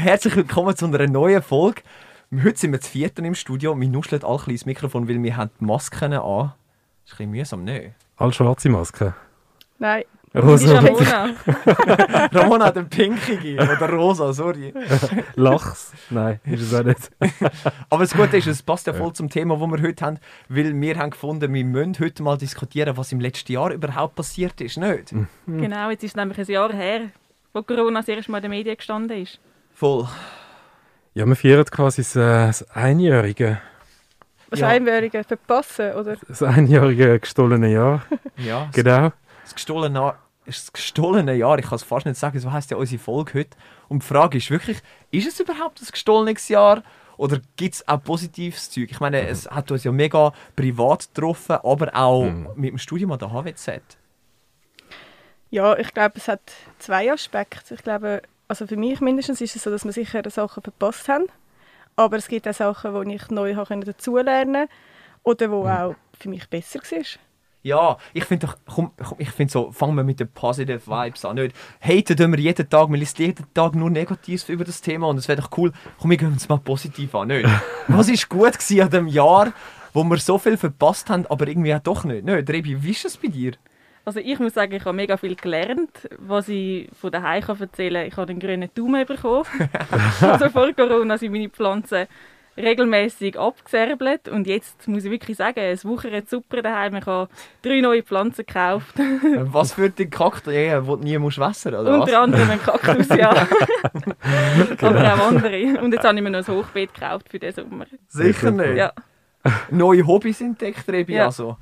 Herzlich willkommen zu einer neuen Folge. Heute sind wir zu vierten im Studio. Wir nuscheln alle ins Mikrofon, weil wir haben die Masken an. Das ist ein bisschen mühsam, nicht? All schwarze Masken. Nein. Rosa Ramona. Ramona hat einen pinkige oder rosa, sorry. Lachs? Nein, ist es auch nicht. Aber das Gute ist, es passt ja voll zum Thema, das wir heute haben, weil wir haben gefunden, wir müssen heute mal diskutieren, was im letzten Jahr überhaupt passiert ist, nicht? Genau, jetzt ist es nämlich ein Jahr her, wo Corona das erste Mal in den Medien gestanden ist. Voll. Ja, wir feiern quasi das, äh, das einjährige, Was Ja. Einwährungen verpassen, oder? das einjährige gestohlene Jahr. Ja, Genau. das gestohlene, das gestohlene Jahr, ich kann es fast nicht sagen, so heisst ja unsere Folge heute. Und die Frage ist wirklich, ist es überhaupt ein gestohlenes Jahr? Oder gibt es auch positives Zeug? Ich meine, es hat uns ja mega privat getroffen, aber auch Mhm. mit dem Studium an der HWZ. Ja, ich glaube, es hat zwei Aspekte. Ich glaube, also für mich mindestens ist es so, dass wir sicher Sachen verpasst haben. Aber es gibt auch Sachen, die ich neu habe dazulernen konnte. Oder wo auch für mich besser war. Ja, ich finde doch, komm, komm, ich finde so, fangen wir mit den positive Vibes an. Nicht, haten tun wir jeden Tag, wir liest jeden Tag nur Negatives über das Thema und es wäre doch cool, komm, wir gehen uns mal positiv an. Nicht? Was ist gut an dem Jahr, wo wir so viel verpasst haben, aber irgendwie auch doch nicht? Nicht? Rebi, wie ist es bei dir? Also ich muss sagen, ich habe mega viel gelernt, was ich von daheim kann erzählen kann. Ich habe den grünen Daumen bekommen. also vor Corona sind meine Pflanzen regelmäßig abgeserbelt und jetzt muss ich wirklich sagen, es wuchert super daheim. Ich habe drei neue Pflanzen gekauft, Was für den Kaktus, ja, wo du nie musst wässern oder was? unter anderem einen Kaktus, ja. Aber auch andere. Und jetzt habe ich mir noch ein Hochbeet gekauft für den Sommer. Sicher nicht. Ja. Neue Hobbys entdeckt, Rebi, Ja. also.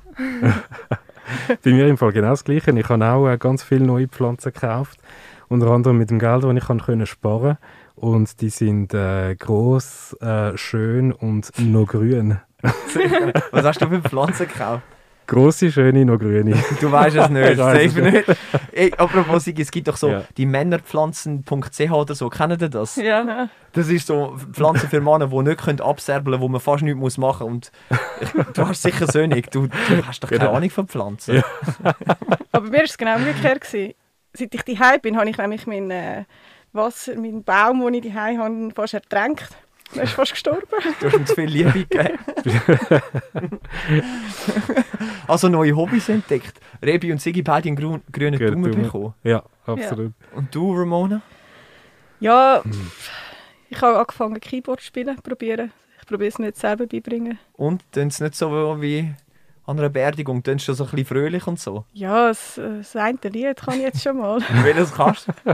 Bei mir im Fall genau das Gleiche. Ich habe auch äh, ganz viele neue Pflanzen gekauft. Unter anderem mit dem Geld, das ich können sparen Und die sind äh, groß, äh, schön und noch grün. Was hast du für Pflanzen gekauft? Grosse, schöne, noch grüne. Du weißt es nicht, Ich weiss es safe nicht. Ey, apropos, es gibt doch so Ja. die Männerpflanzen.ch oder so, kennt ihr das? Ja. Das ist so Pflanzen für Männer, die nicht können abserbeln können, wo man fast nichts muss machen muss. Und du hast sicher Söhne, du, du hast doch keine Genau. Ahnung von Pflanzen. Ja. Aber bei mir war es genau umgekehrt. gewesen. Seit ich daheim bin, habe ich nämlich meinen äh, Wasser, meinen Baum, den ich daheim habe, fast ertränkt. Er ist fast gestorben. Du hast ihm zu viel Liebe gegeben. also neue Hobbys entdeckt. Rebi und Sigi beide einen grün, grünen Daumen bekommen. Ja, absolut. Und du, Ramona? Ja, Hm. ich habe angefangen Keyboard zu spielen, probieren. Ich probiere es mir jetzt selber beibringen. Und tun es nicht so wie an einer Beerdigung, tun schon so ein bisschen fröhlich und so. Ja, das, äh, das eine Lied kann ich jetzt schon mal. Welches kannst du?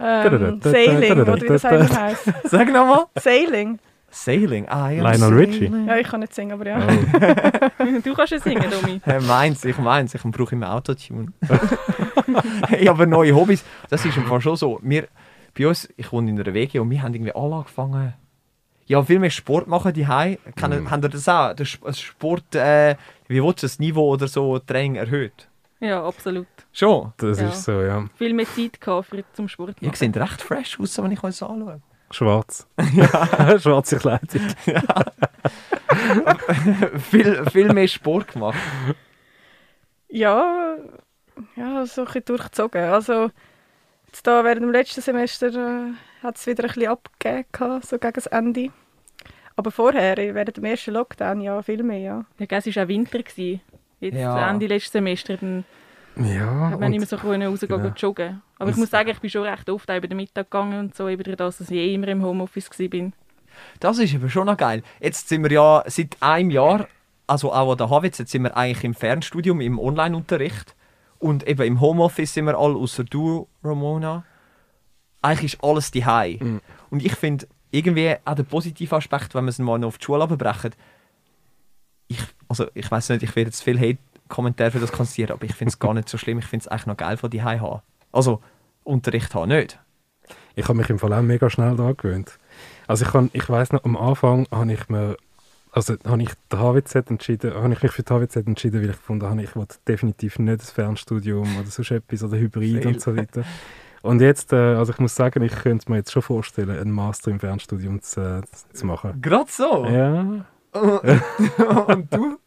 Ähm, Sailing, oder wie das eigentlich heisst. Sag nochmal. Sailing. Sailing. Ah, ja. Lionel Richie. Ja, ich kann nicht singen, aber ja. Oh. Du kannst ja singen, Domi. Hey, meins, ich meins, ich brauche immer Autotune. hey, aber neue Hobbys, das ist im Fall schon so. Wir, bei uns, ich wohne in einer WG und wir haben irgendwie alle angefangen, ja, viel mehr Sport machen die Kennen, Mhm. Haben ihr das auch? Das Sp- das Sport, äh, wie willst du das Niveau oder so Training erhöht? Ja, absolut. Schon? Das Ja. ist so, ja. Viel mehr Zeit gehabt für, zum Sport Ihr machen. seht recht fresh aus, wenn ich euch so anschaue. Schwarz. Schwarze Kleidung. viel, viel mehr Sport gemacht. Ja, ja, so ein bisschen durchgezogen. Also, jetzt da während dem letzten Semester äh, hat es wieder ein bisschen abgegeben, so gegen das Ende. Aber vorher, während dem ersten Lockdown, ja, viel mehr, ja. Ja, es war auch Winter. Gewesen. Jetzt Ja. Ende letzten Semester, dann Ja, hat man nicht und, mehr so rausgehen genau. joggen. Aber ich Und- muss sagen, ich bin schon recht oft auch über den Mittag gegangen und so, eben durch das, dass ich eh immer im Homeoffice war. Das ist aber schon noch geil. Jetzt sind wir ja seit einem Jahr, also auch an der HWZ, jetzt sind wir eigentlich im Fernstudium, im Online-Unterricht. Und eben im Homeoffice sind wir alle, außer du, Ramona. Eigentlich ist alles die Mhm. Und ich finde irgendwie auch der positive Aspekt, wenn wir es mal noch auf die Schule abbrechen. Ich, also ich weiß nicht, ich werde jetzt viel Hate-Kommentare für das kassieren, aber ich finde es gar nicht so schlimm. Ich finde es eigentlich noch geil von die haben. Also Unterricht haben, nicht? Ich habe mich im Fall auch mega schnell daran gewöhnt. Also ich, kann, ich weiss noch, am Anfang habe ich mir, also habe ich die HWZ entschieden, habe ich mich für die HWZ entschieden, weil ich gefunden habe, ich will definitiv nicht das Fernstudium oder sonst etwas oder Hybrid Fail. und so weiter. Und jetzt, äh, also ich muss sagen, ich könnte mir jetzt schon vorstellen, einen Master im Fernstudium zu, äh, zu machen. Gerade so. Ja, Und du?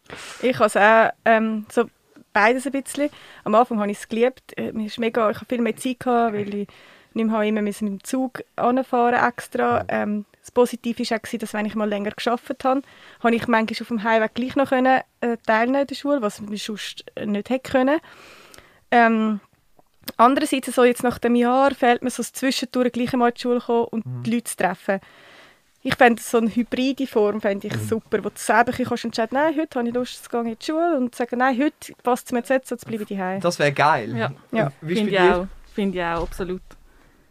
Ich habe es auch ähm, so beides ein bisschen. Am Anfang habe ich es geliebt. Äh, mir ist mega, ich habe viel mehr Zeit gehabt, weil ich nicht mehr immer mit dem Zug anfahren extra. Ähm, das Positive war auch, dass wenn ich mal länger geschafft habe, habe ich manchmal auf dem Heimweg gleich noch können, äh, teilnehmen in der Schule, was ich sonst nicht hätte können. Ähm, andererseits, so jetzt nach dem Jahr, fehlt mir so das Zwischendurch gleich mal in die Schule kommen und mhm. die Leute zu treffen. Ich fände so eine hybride Form fände ich mhm. super, wo du selber kannst entscheiden, nein, heute habe ich Lust, zu gehen in die Schule und sagen, nein, heute passt es mir jetzt, jetzt bleibe ich daheim. Das wäre geil. Ja, ja. finde ich, auch. Find ich auch, absolut.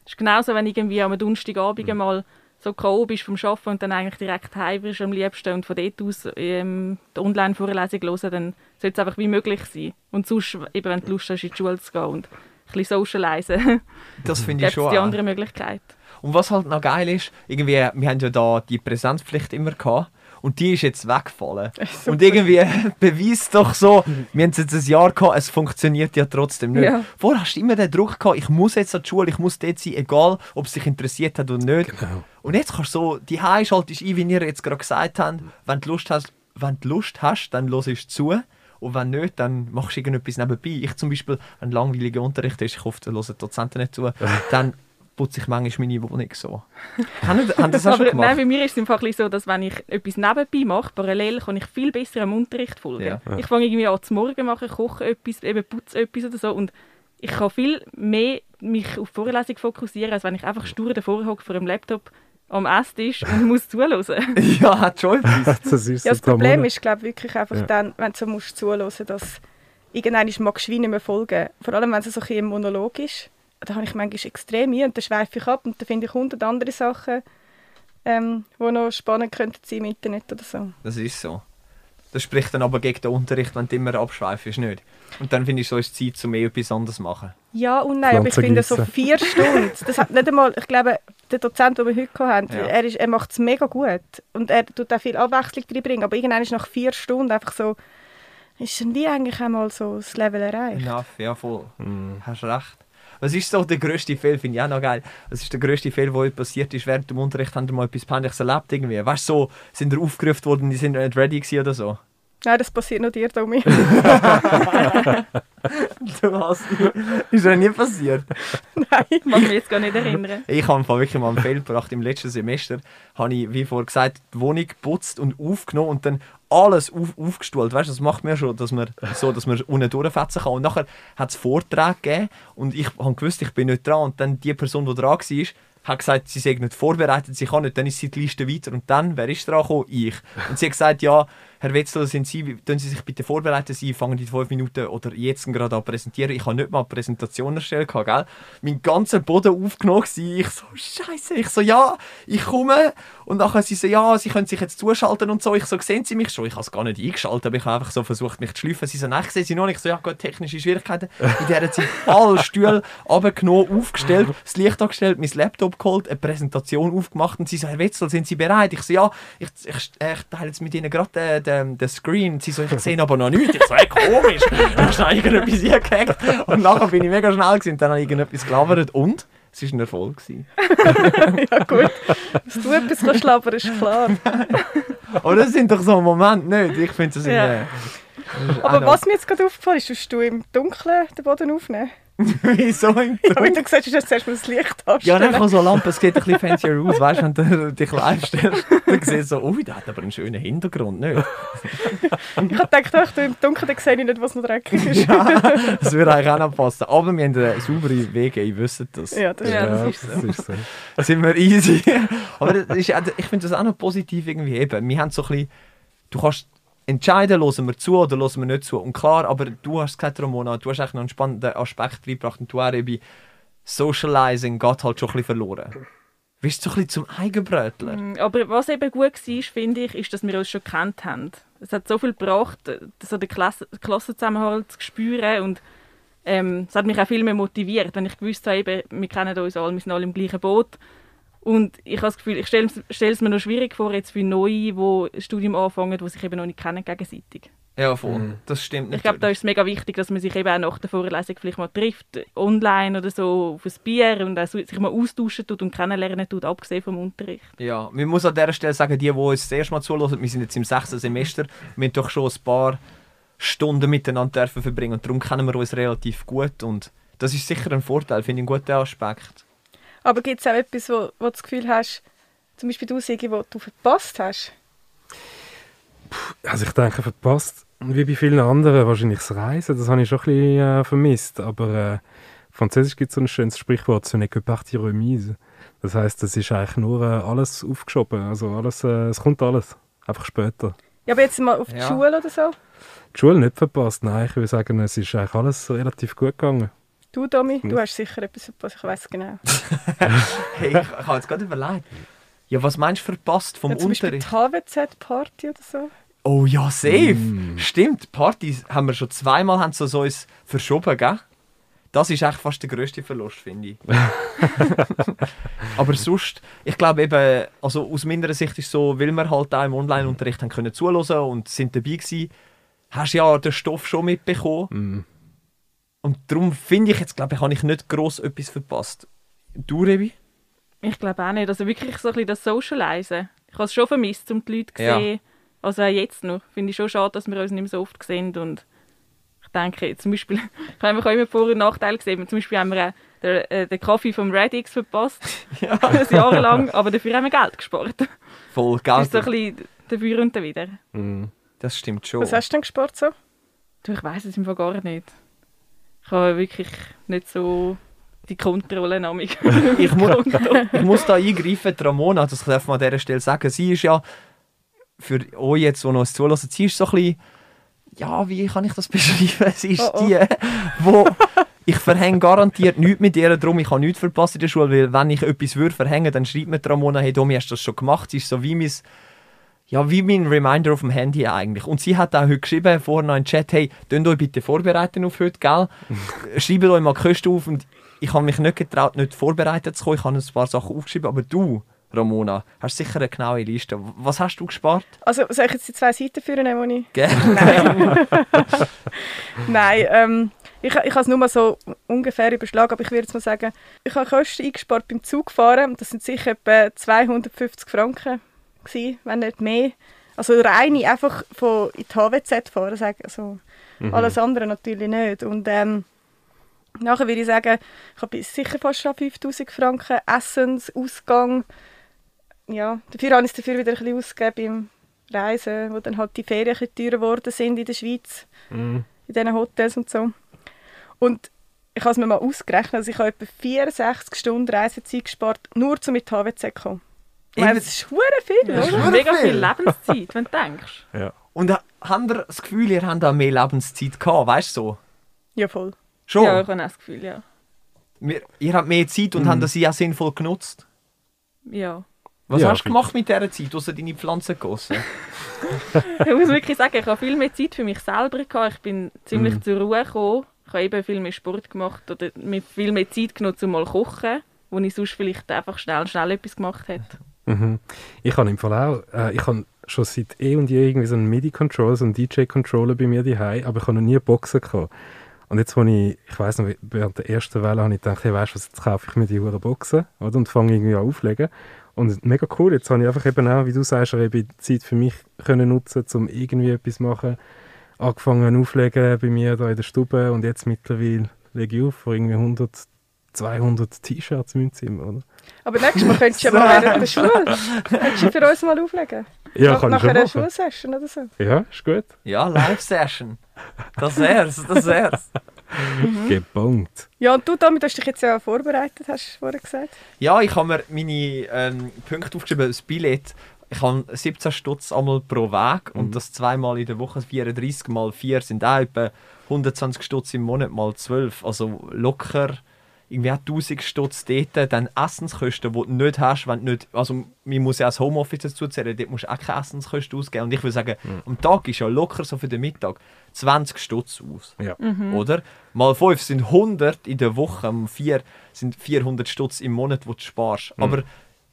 Es ist genauso, wenn irgendwie am Donnerstagabend mhm. mal so K.O. bist vom Arbeiten und dann eigentlich direkt heim bist am liebsten und von dort aus ähm, die Online-Vorlesung hören, dann sollte es einfach wie möglich sein. Und sonst, eben, wenn du Lust hast, in die Schule zu gehen und bisschen socialisen, das finde ich schon die andere Möglichkeit. Und was halt noch geil ist, irgendwie, wir haben ja da die Präsenzpflicht immer gehabt. Und die ist jetzt weggefallen. Und irgendwie beweist doch so, wir haben es jetzt ein Jahr gehabt, es funktioniert ja trotzdem nicht. Ja. Vorher hast du immer den Druck gehabt, ich muss jetzt an die Schule, ich muss dort sein, egal ob es dich interessiert hat oder nicht. Genau. Und jetzt kannst du so, die schaltest ein, wie ihr jetzt gerade gesagt habt, wenn du Lust hast, wenn du Lust hast dann hörst du zu. Und wenn nicht, dann machst du irgendetwas nebenbei. Ich zum Beispiel, wenn langweiliger Unterricht ist, ich hoffe, da hören die Dozenten nicht zu, dann putze ich manchmal meine Wohnung so. haben, haben das auch schon gemacht? Nein, bei mir ist es einfach so, dass wenn ich etwas nebenbei mache, parallel, kann ich viel besser am Unterricht folgen. Ja. Ich fange irgendwie an zum Morgen machen, koche etwas, eben putze etwas oder so und ich kann viel mehr mich auf die Vorlesung fokussieren, als wenn ich einfach stur davor hocke vor dem Laptop am Esstisch und muss zuhören. ja, hat schon etwas. das, ist ja, das Problem ist, glaube wirklich einfach ja. dann, wenn du so musst zuhören, dass irgendwann magst du nicht mehr folgen. Vor allem, wenn es so ein, Monolog ist da habe ich manchmal extrem ein und dann schweife ich ab und dann finde ich hundert andere Sachen, ähm, die noch spannend könnten sein im Internet oder so. Das ist so. Das spricht dann aber gegen den Unterricht, wenn du immer abschweifst, nicht? Und dann finde ich, so ist Zeit, um mehr etwas anderes zu machen. Ja und nein, aber ich finde so vier Stunden, das hat nicht einmal, ich glaube, der Dozent, den wir heute hatten, ja. er, er macht es mega gut und er tut auch viel Abwechslung reinbringen, aber irgendwann ist nach vier Stunden einfach so, ist dann wie eigentlich einmal so das Level erreicht. Enough, ja voll, mhm. hast recht. Was ist so der grösste Fehler? Finde ich auch noch geil. Was ist der grösste Fehler, der passiert ist während dem Unterricht? Haben Sie mal etwas Peinliches erlebt irgendwie? Weißt du, so, sind ihr aufgerufen worden, die sind nicht ready gewesen oder so? Nein, das passiert nur dir, Tommy. du hast Ist das nie passiert? Nein, ich mag mich jetzt gar nicht erinnern. Ich habe wirklich mal einen Fehler gebracht. Im letzten Semester habe ich, wie vorher gesagt, die Wohnung geputzt und aufgenommen und dann alles auf, aufgestuhlt. Weißt, das macht mir schon, dass man so, dass man unten durchfetzen kann. Und nachher hat es Vorträge gegeben und ich habe gewusst, ich bin nicht dran. Und dann die Person, die dran war, hat gesagt, sie sei nicht vorbereitet, sie kann nicht. Dann ist sie die Liste weiter und dann, wer ist dran gekommen? Ich. Und sie hat gesagt, ja, Herr Wetzel, sind Sie, können Sie sich bitte vorbereiten, Sie fangen die fünf Minuten oder jetzt gerade an präsentieren. Ich habe nicht mal eine Präsentation erstellt, gell? Mein ganzer Boden aufgenommen Ich so, Scheiße. Ich so, ja, ich komme. Und nachher sie so, ja, Sie können sich jetzt zuschalten und so. Ich so, sehen Sie mich schon? Ich habe es gar nicht eingeschaltet, aber ich habe einfach so versucht, mich zu schleifen. Sie so, nein, ich sehe Sie noch nicht. Ich so, ja, gut, technische Schwierigkeiten. In der Zeit alle Stühle runtergenommen, aufgestellt, das Licht angestellt, mein Laptop geholt, eine Präsentation aufgemacht und sie so, Herr Wetzel, sind Sie bereit? Ich so, ja, ich, ich, ich teile jetzt mit Ihnen gerade den, den Screen. Sie so, ich sehe aber noch nichts. Ich so, hey, komisch. Dann hast du irgendetwas hingehackt. Und nachher bin ich mega schnell gewesen. Dann habe ich irgendetwas gelabert und es war ein Erfolg. ja gut, dass du etwas labern, ist klar. aber das sind doch so Momente nicht. Ich finde das ja. In, Aber was mir jetzt gerade aufgefallen ist, dass du im Dunkeln den Boden aufnehmen. Wieso im Ja, wie du gesagt hast, dass du zuerst mal das Licht hast. Ja, dann so Lampe, es sieht ein bisschen fancier aus, weißt du, wenn du dich live stellst, dann siehst du so, oh, der hat aber einen schönen Hintergrund, nicht? ich habe gedacht, im Dunkeln dann sehe ich nicht, was noch dreckig ist. ja, das würde eigentlich auch noch passen. Aber wir haben eine saubere Wege, ihr wisst das. Ja, das, ja, das ist so. Das ist so. Da sind wir easy. aber ist, ich finde das auch noch positiv irgendwie eben. Wir haben so ein bisschen, du kannst entscheiden, hören wir zu oder hören wir nicht zu. Und klar, aber du hast gesagt, Ramona, du hast eigentlich noch einen spannenden Aspekt reingebracht und du auch bei Socializing geht halt schon ein bisschen verloren. Bist du ein bisschen zum Eigenbrötler? Mm, aber was eben gut war, finde ich, ist, dass wir uns schon kennt haben. Es hat so viel gebracht, so den Klasse Klassenzusammenhalt zu spüren und ähm, es hat mich auch viel mehr motiviert, wenn ich gewusst habe, eben, wir kennen uns alle, wir sind alle im gleichen Boot und ich habe das Gefühl, ich stelle es mir noch schwierig vor, jetzt für Neue, die ein Studium anfangen, die sich eben noch nicht kennen gegenseitig. Ja, voll. Mhm. Das stimmt Ich glaube, da ist es mega wichtig, dass man sich eben auch nach der Vorlesung vielleicht mal trifft, online oder so, auf ein Bier und auch sich mal austauschen tut und kennenlernen tut, abgesehen vom Unterricht. Ja, man muss an dieser Stelle sagen, die, die uns das erste Mal zuhören, wir sind jetzt im sechsten Semester, wir haben doch schon ein paar Stunden miteinander verbringen und darum kennen wir uns relativ gut und das ist sicher ein Vorteil, finde ich einen guten Aspekt. Aber gibt es auch etwas, wo, wo du das Gefühl hast, zum Beispiel du, Sigi, wo du verpasst hast? Also ich denke, verpasst, wie bei vielen anderen, wahrscheinlich das Reisen, das habe ich schon ein bisschen äh, vermisst. Aber äh, Französisch gibt es so ein schönes Sprichwort, «Ce n'est que partie remise». Das heißt, es ist eigentlich nur äh, alles aufgeschoben, also alles, äh, es kommt alles, einfach später. Ja, aber jetzt mal auf die Ja. Schule oder so. Die Schule nicht verpasst, nein, ich würde sagen, es ist eigentlich alles relativ gut gegangen. Du, Domi, du Ja. hast sicher etwas verpasst, ich weiß genau. Hey, ich, ich habe jetzt gerade überlegt. Ja, was meinst du verpasst vom Ja, zum Beispiel die Unterricht? HWZ-Party oder so. Oh ja, safe. Mm. Stimmt, Partys haben wir schon zweimal haben sie so uns verschoben, gell? Das ist echt fast der grösste Verlust, finde ich. Aber sonst, ich glaube eben, also aus meiner Sicht ist es so, weil wir halt auch im Online-Unterricht haben können zuhören und sind dabei gewesen, hast ja den Stoff schon mitbekommen. Mm. Und darum finde ich jetzt, glaube ich, habe ich nicht gross etwas verpasst. Du, Rebi? Ich glaube auch nicht. Also wirklich so ein bisschen das Socialisen. Ich habe es schon vermisst, um die Leute zu Ja. sehen. Also auch jetzt noch. Finde ich schon schade, dass wir uns nicht mehr so oft sehen. Und ich denke, zum Beispiel, ich habe auch immer Vor- und Nachteile gesehen. Zum Beispiel haben wir auch den, äh, den Kaffee vom Radix verpasst. Ja. ein Jahr lang. Aber dafür haben wir Geld gespart. Voll, Das ist so ein bisschen dafür und dawider. Mm. Das stimmt schon. Was hast du denn gespart so? Du, ich weiß es im Fall gar nicht. Ich habe wirklich nicht so die Kontrolle namig. ich, mu ich muss da eingreifen, die Ramona, das darf man an dieser Stelle sagen, sie ist ja, für euch jetzt, die noch uns zulassen, sie ist so ein bisschen, ja, wie kann ich das beschreiben? Sie ist Oh, oh. die, wo ich verhänge garantiert nichts mit ihr, darum ich habe nichts verpasst in der Schule, weil wenn ich etwas würde verhängen, dann schreibt mir die Ramona, hey Domi, hast du das schon gemacht? Sie ist so wie mein, ja, wie mein Reminder auf dem Handy eigentlich. Und sie hat auch heute geschrieben, vorher noch in den Chat, hey, könnt euch bitte vorbereiten auf heute, gell? Schreibt euch mal die Kosten auf und ich habe mich nicht getraut, nicht vorbereitet zu kommen. Ich habe ein paar Sachen aufgeschrieben, aber du, Ramona, hast sicher eine genaue Liste. Was hast du gespart? Also soll ich jetzt die zwei Seiten führen, die ich... Gerne. Nein, ähm, ich, ich habe es nur mal so ungefähr überschlagen, aber ich würde jetzt mal sagen, ich habe Kosten eingespart beim Zugfahren. Das sind sicher etwa 250 Franken gewesen, wenn nicht mehr. Also reine einfach von in die HWZ fahren, sagen. Also alles andere natürlich nicht. Und ähm, nachher würde ich sagen, ich habe sicher fast schon 5000 Franken Essensausgang. Ja, dafür habe ich es dafür wieder ein bisschen ausgegeben beim Reisen, wo dann halt die Ferien ein bisschen teurer geworden sind in der Schweiz Mm. in diesen Hotels und so. Und ich habe es mir mal ausgerechnet, also ich habe etwa 64 Stunden Reisezeit gespart, nur um mit HWZ zu kommen. Ich meine, das ist hure viel, Das ist oder? Mega viel. viel Lebenszeit, wenn du denkst. Ja. Und äh, habt ihr das Gefühl, ihr habt da mehr Lebenszeit gehabt? Weißt du so? Ja, voll. Schon? Ja, ich habe auch das Gefühl, ja. Wir, ihr habt mehr Zeit und Mhm. habt sie auch sinnvoll genutzt. ja. Was Ja, hast du gemacht mit dieser Zeit, außer deine Pflanzen gegossen? Ich muss wirklich sagen, ich habe viel mehr Zeit für mich selber gehabt. Ich bin ziemlich Mhm. zur Ruhe gekommen. Ich habe eben viel mehr Sport gemacht oder mir viel mehr Zeit genutzt, um mal zu kochen, wo ich sonst vielleicht einfach schnell, schnell etwas gemacht hätte. Mhm. Ich habe im Fall auch, äh, ich habe schon seit eh und je irgendwie so einen MIDI-Controller, so einen DJ-Controller bei mir daheim, aber ich habe noch nie Boxen gehabt. Und jetzt, wo ich, ich weiß noch, während der ersten Welle habe ich gedacht, hey, weißt du was, jetzt kaufe ich mir die Uhr Boxen, oder? Und fange irgendwie an auflegen. Und mega cool, jetzt habe ich einfach eben auch, wie du sagst, eben Zeit für mich können nutzen, um irgendwie etwas zu machen. Angefangen auflegen bei mir da in der Stube und jetzt mittlerweile lege ich auf vor irgendwie 100, 200 T-Shirts in meinem Zimmer, oder? Aber nächstes Mal könntest du ja mal während der Schule könntest du für uns mal auflegen. Ja, Nach, kann ich nach schon einer machen. Schulsession oder so. Ja, ist gut. Ja, Live-Session. Das wär's, das wär's. Mhm. Gebongt. Ja, und du damit hast dich jetzt ja vorbereitet, hast du vorher gesagt. Ja, ich habe mir meine ähm, Punkte aufgeschrieben, das Billett. Ich habe 17 Stutz einmal pro Weg und das zweimal in der Woche, 34 mal 4 sind auch etwa 120 Stutz im Monat mal 12. Also locker irgendwie auch 1000 Stutz dort. Dann Essenskosten, die du nicht hast, wenn du nicht, also man muss ja das Homeoffice dazu zählen, dort musst du auch keine Essenskosten ausgeben. Und ich würde sagen, am Tag ist ja locker so für den Mittag 20 Stutz aus. Ja. Oder? Mal 5 sind 100 in der Woche, am 4 sind 400 Stutz im Monat, die du sparst. Aber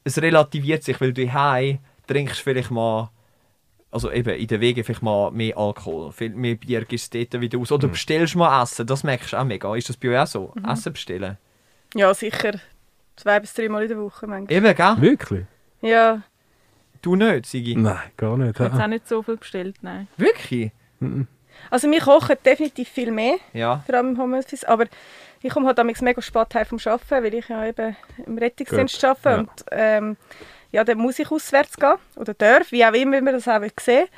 es relativiert sich, weil du heim trinkst vielleicht mal, also eben in den Wegen vielleicht mal mehr Alkohol, viel mehr Bier gibst du dort wieder aus. Oder bestellst mal Essen, das merkst du auch mega. Ist das bei euch auch so? Essen bestellen? Ja, sicher zwei bis dreimal in der Woche manchmal. Eben, gell? Wirklich? Ja, Du nicht, Sigi? Nein, gar nicht. Ich habe jetzt auch nicht so viel bestellt, nein. Wirklich? also wir kochen definitiv viel mehr, Ja. vor allem im Homeoffice, aber ich komme halt damals mega spät heim vom Arbeiten, weil ich ja eben im Rettungsdienst arbeite. ja. Und ähm, ja, dann muss ich auswärts gehen. Oder darf, wie auch immer wie man das auch sehen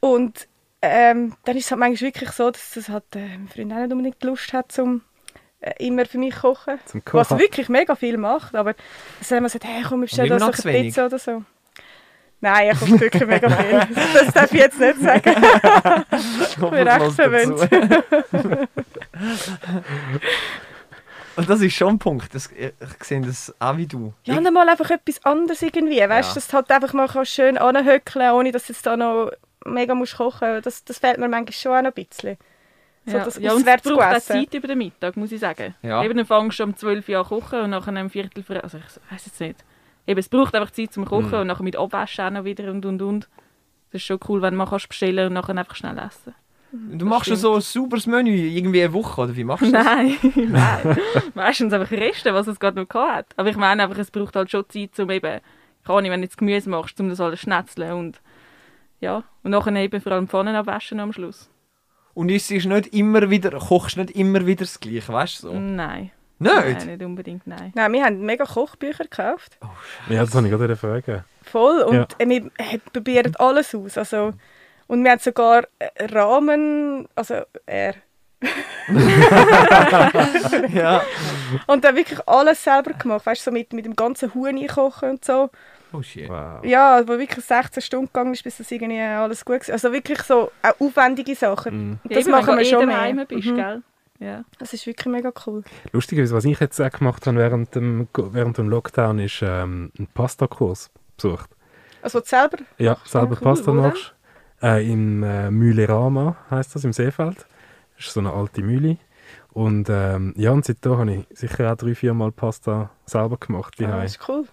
Und ähm, dann ist es halt manchmal wirklich so, dass das halt, äh, mein Freund auch nicht unbedingt Lust hat, zum immer für mich kochen. Was wirklich mega viel macht. Aber dann haben wir gesagt, hey, komm, wir bestellen doch zu eine wenig. Pizza oder so. Nein, er kommt wirklich mega viel. Das darf ich jetzt nicht sagen. Ich bin recht verwöhnt. Und das ist schon ein Punkt. Das, ich ich sehe das auch wie du. Ja, und mal einfach etwas anderes irgendwie. Weißt Ja. du, dass du halt einfach mal schön anhöckeln ohne dass du jetzt da noch mega musst kochen das, das fehlt mir manchmal schon auch noch ein bisschen. So ja. das ja, und es braucht auch. Zeit über den Mittag, muss ich sagen. Ja. Eben, dann fängst du um 12 Uhr an zu kochen und nachher um Viertel vor... Also ich weiß jetzt nicht. Eben, es braucht einfach Zeit zum Kochen Mhm. und nachher mit Abwaschen auch noch wieder und und und. Das ist schon cool, wenn man kannst bestellen und nachher einfach schnell essen. Du machst ja so ein sauberes Menü, irgendwie eine Woche, oder wie machst du das? Nein, nein. Meistens einfach Reste, was es gerade noch hat. Aber ich meine einfach, es braucht halt schon Zeit, um eben, keine Ahnung, wenn du jetzt Gemüse machst, um das alles zu schnetzeln und ja. Und nachher eben vor allem Pfannen abwaschen am Schluss. Und es ist nicht immer wieder, kochst nicht immer wieder das Gleiche, weißt du so? Nein. Nicht? Nein, nicht unbedingt, nein. Nein, wir haben mega Kochbücher gekauft. Ja, das habe ich gerade fragen. Voll. Und Ja. äh, wir äh, probieren alles aus. Also, und wir haben sogar äh, Rahmen, also er. ja. Und dann wirklich alles selber gemacht. Weißt du, so mit, mit dem ganzen Huhn einkochen und so. Oh shit. Wow. Ja, wo wirklich 16 Stunden gegangen ist, bis das irgendwie alles gut war. Also wirklich so auch aufwendige Sachen. Mhm. Das Eben, machen wir schon eh mehr. daheim bist, Mhm. gell? Ja. Das ist wirklich mega cool. Lustigerweise, was ich jetzt auch gemacht habe während dem, während dem Lockdown, ist ähm, einen Pastakurs besucht. Also du selber? Ja, selber cool. Pasta machst. Äh, Im äh, Mühlerama heisst das, im Seefeld. Das ist so eine alte Mühle. Und ähm, ja, und seitdem habe ich sicher auch drei, vier Mal Pasta selber gemacht. Ah, das ist cool.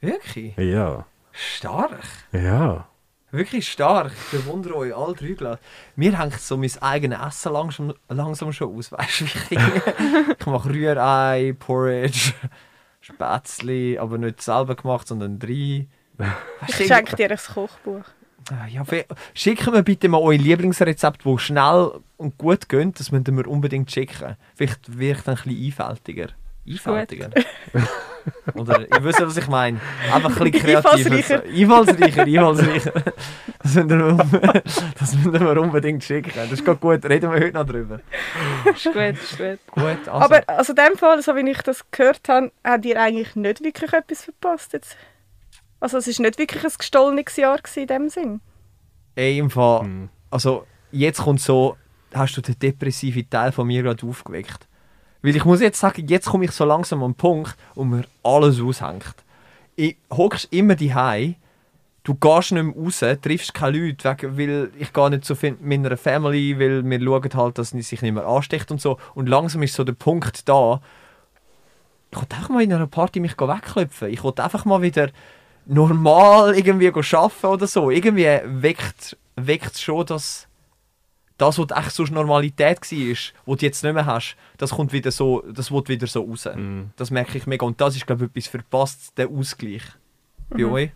Wirklich? Ja, Stark. ja. Wirklich stark. Ich bewundere euch alle drei gleich. Mir hängt so mein eigenes Essen langsam, langsam schon aus. Weißt du, wie ich, ich mache Rührei, Porridge, Spätzli, aber nicht selber gemacht, sondern drei. Ich schenke dir ein Kochbuch. Ja, fe- schickt mir bitte mal euer Lieblingsrezept, das schnell und gut geht. Das müsst ihr mir unbedingt schicken. Vielleicht wird ich dann ein bisschen einfältiger. Einfältiger? Oder ihr wisst, was ich meine. Einfach ein bisschen kreativer. Einfallsreicher. Einfallsreicher, einfallsreicher. Das ihr mir unbedingt schicken. Das ist gerade gut. Reden wir heute noch drüber. Ist gut, ist gut. Gut, also. Aber also in dem Fall, so wie ich das gehört habe, habt ihr eigentlich nicht wirklich etwas verpasst jetzt. Also es war nicht wirklich ein gestohlenes Jahr gewesen in dem Sinn. Ey, im Fall, Mhm. also jetzt kommt so, hast du den depressiven Teil von mir gerade aufgeweckt. Weil ich muss jetzt sagen, jetzt komme ich so langsam an den Punkt, wo mir alles aushängt. Ich hockst immer die du gehst nicht mehr raus, triffst keine Leute, weil ich gehe nicht so viel mit meiner Family, weil wir schauen halt, dass sie sich nicht mehr ansteckt und so. Und langsam ist so der Punkt da, ich wollte einfach mal in einer Party mich wegklopfen. Ich wollte einfach mal wieder normal irgendwie arbeiten oder so. Irgendwie weckt es schon, dass das, was echt so Normalität war, was du jetzt nicht mehr hast, das kommt wieder so, das wird wieder so raus. Mhm. Das merke ich mega. Und das ist, glaube ich, etwas verpasst, der Ausgleich. Bei Mhm. euch?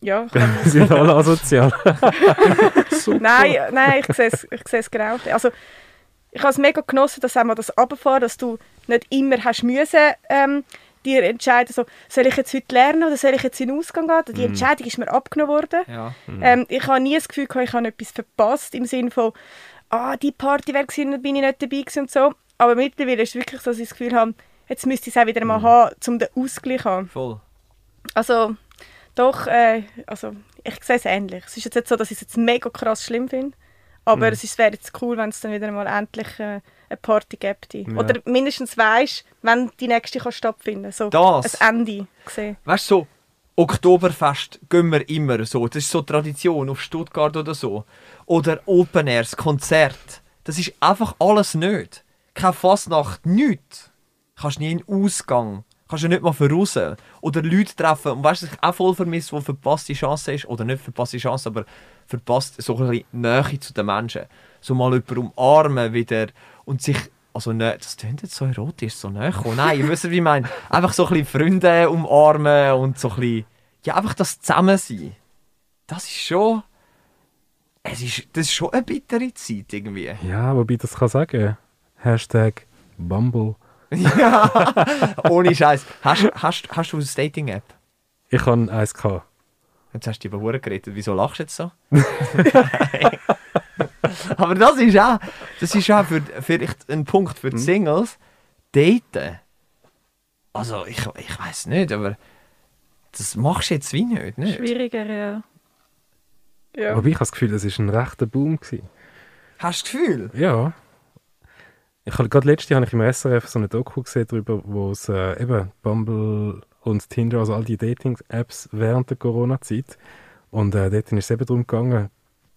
Ja, Sie sind alle asozial. nein, nein, ich sehe es, ich sehe es genau. Also, ich habe es mega genossen, dass einmal das Abfahren, dass du nicht immer hast müssen, ähm, dir entscheiden, so, soll ich jetzt heute lernen oder soll ich jetzt in den Ausgang gehen? Die Mhm. Entscheidung ist mir abgenommen worden. Ja. Ähm, ich habe nie das Gefühl, gehabt, ich habe etwas verpasst, im Sinne von, ah, die Party wäre gewesen, bin ich nicht dabei gewesen und so. Aber mittlerweile ist es wirklich so, dass ich das Gefühl habe, jetzt müsste ich es auch wieder mal haben, um den Ausgleich zu haben. Voll. Also, doch, äh, also, ich sehe es ähnlich. Es ist jetzt nicht so, dass ich es jetzt mega krass schlimm finde, aber es ist- wäre jetzt cool, wenn es dann wieder mal endlich äh, eine Party gäbe. Ja. Oder mindestens weisst, wenn die nächste kann stattfinden kann. So Das. ein Ende sehen. Weißt du, so, Oktoberfest gehen wir immer so. Das ist so Tradition auf Stuttgart oder so. Oder Open Airs, Konzert. Das ist einfach alles nicht. Keine Fastnacht, nichts. Kannst nie in den Ausgang. Kannst ja nicht mal voraus. Oder Leute treffen. Und weißt du, ich auch voll vermisse, wo verpasste Chance ist. Oder nicht verpasste Chance, aber verpasst so ein bisschen Nähe zu den Menschen. So mal jemanden umarmen wieder. Und sich. Also, ne, das klingt jetzt so erotisch, so näher kommen. Nein, ihr wisst, wie ich meine. Einfach so ein bisschen Freunde umarmen und so ein bisschen. Ja, einfach das Zusammensein. Das ist schon. Es ist, das ist schon eine bittere Zeit irgendwie. Ja, wobei das kann sagen. Hashtag Bumble. Ja, ohne Scheiß. Hast, hast, hast du eine Dating-App? Ich habe eins gehabt. Jetzt hast du über Huren geredet. Wieso lachst du jetzt so? aber das ist auch, das ist auch für, vielleicht ein Punkt für die Singles. Daten. Also, ich, ich weiß nicht, aber das machst du jetzt wie nicht, nicht? Schwieriger, ja. Ja. Wobei ich habe das Gefühl, das war ein rechter Boom. Gewesen. Hast du das Gefühl? Ja. Ich habe gerade letztes Jahr habe ich im SRF so eine Doku gesehen darüber, wo es äh, eben Bumble und Tinder, also all die Dating-Apps während der Corona-Zeit. Und äh, dort ist es eben darum gegangen,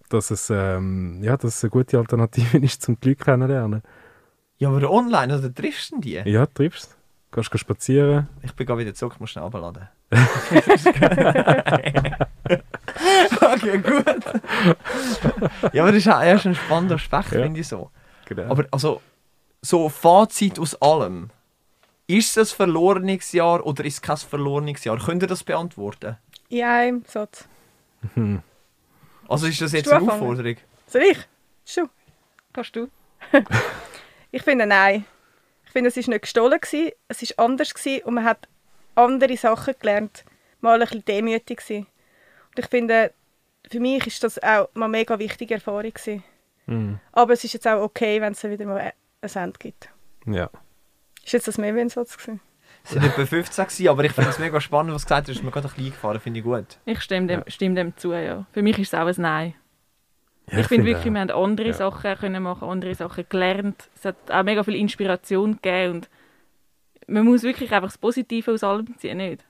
dass es, ähm, ja, dass es eine gute Alternative ist, zum Leute kennenlernen. Ja, aber online, oder triffst du die? Ja, du triffst. Gehst geh spazieren. Ich bin gerade wieder zurück, ich muss schnell abladen. okay, gut. ja, aber das ist auch erst ein spannender Aspekt, Ja. finde ich so. Genau. Aber also, so Fazit aus allem. Ist es ein verlorenes Jahr oder ist es kein verlorenes Jahr? Könnt ihr das beantworten? Ja, im Satz. Hm. Also ist das jetzt eine anfangen? Aufforderung? Soll ich? Schon. Kannst du? Ich finde nein. Ich finde, es war nicht gestohlen, gewesen, es war anders gewesen und man hat andere Sachen gelernt. Mal ein bisschen demütig gewesen. Und ich finde, für mich ist das auch mal eine mega wichtige Erfahrung gewesen. Hm. Aber es ist jetzt auch okay, wenn es wieder mal ein Ende gibt. Ja. Ist jetzt das mehr wie ein Satz gewesen? Es waren etwa 15, gewesen, aber ich finde es mega spannend, was du gesagt hast. Du bist mir gerade ein bisschen eingefahren, finde ich gut. Ich stimme dem, stimme dem zu, ja. Für mich ist es auch ein Nein. ja ich finde wirklich, auch. wir haben andere Ja. Sachen können machen, andere Sachen gelernt. Es hat auch mega viel Inspiration gegeben und man muss wirklich einfach das Positive aus allem ziehen, nicht?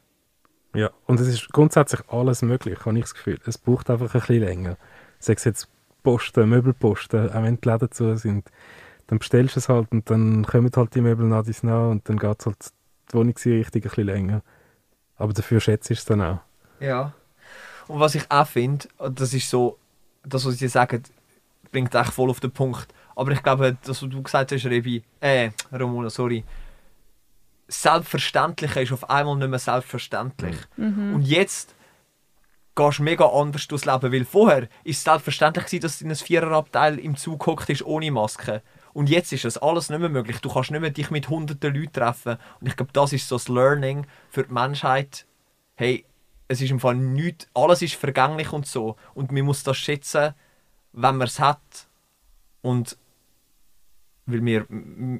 Ja, und es ist grundsätzlich alles möglich, habe ich das Gefühl. Es braucht einfach ein bisschen länger. Sei es jetzt Posten, Möbelposten, auch wenn die Läden zu sind, dann bestellst du es halt und dann kommen halt die Möbel nach dies nach und dann geht es halt die Wohnungseinrichtung ein bisschen länger. Aber dafür schätze ich es dann auch. Ja. Und was ich auch finde, das ist so, das, was sie sagen, bringt echt voll auf den Punkt. Aber ich glaube, das, was du gesagt hast, Rebi, äh, Ramona, sorry. Selbstverständliche ist auf einmal nicht mehr selbstverständlich. Und jetzt gehst du mega anders durchs Leben, weil vorher ist es selbstverständlich gewesen, dass du in einem Viererabteil im Zug gehockt ist ohne Maske. Und jetzt ist das alles nicht mehr möglich. Du kannst nicht mehr dich mit hunderten Leuten treffen. Und ich glaube, das ist so das Learning für die Menschheit. Hey, es ist im Fall nichts, alles ist vergänglich und so. Und man muss das schätzen, wenn man es hat. Und weil wir,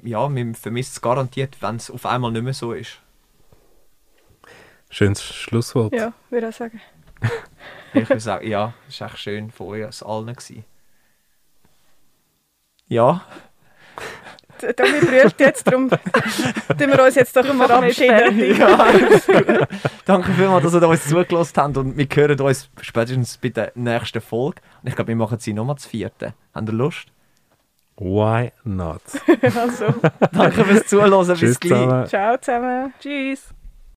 ja, wir vermisst es garantiert, wenn es auf einmal nicht mehr so ist. Schönes Schlusswort. Ja, würde ich auch sagen. Ich würde sagen, ja, es war echt schön von euch allen. Gewesen. Ja, Tommy brüllt jetzt, darum tun wir uns jetzt doch verabschieden. ja. Danke vielmals, dass ihr uns zugelassen habt und wir hören uns spätestens bei der nächsten Folge. Und ich glaube, wir machen sie nochmal zu vierten. Habt ihr Lust? Why not? Also, Danke fürs Zuhören, bis Tschüss gleich. zusammen. ciao zusammen. Tschüss!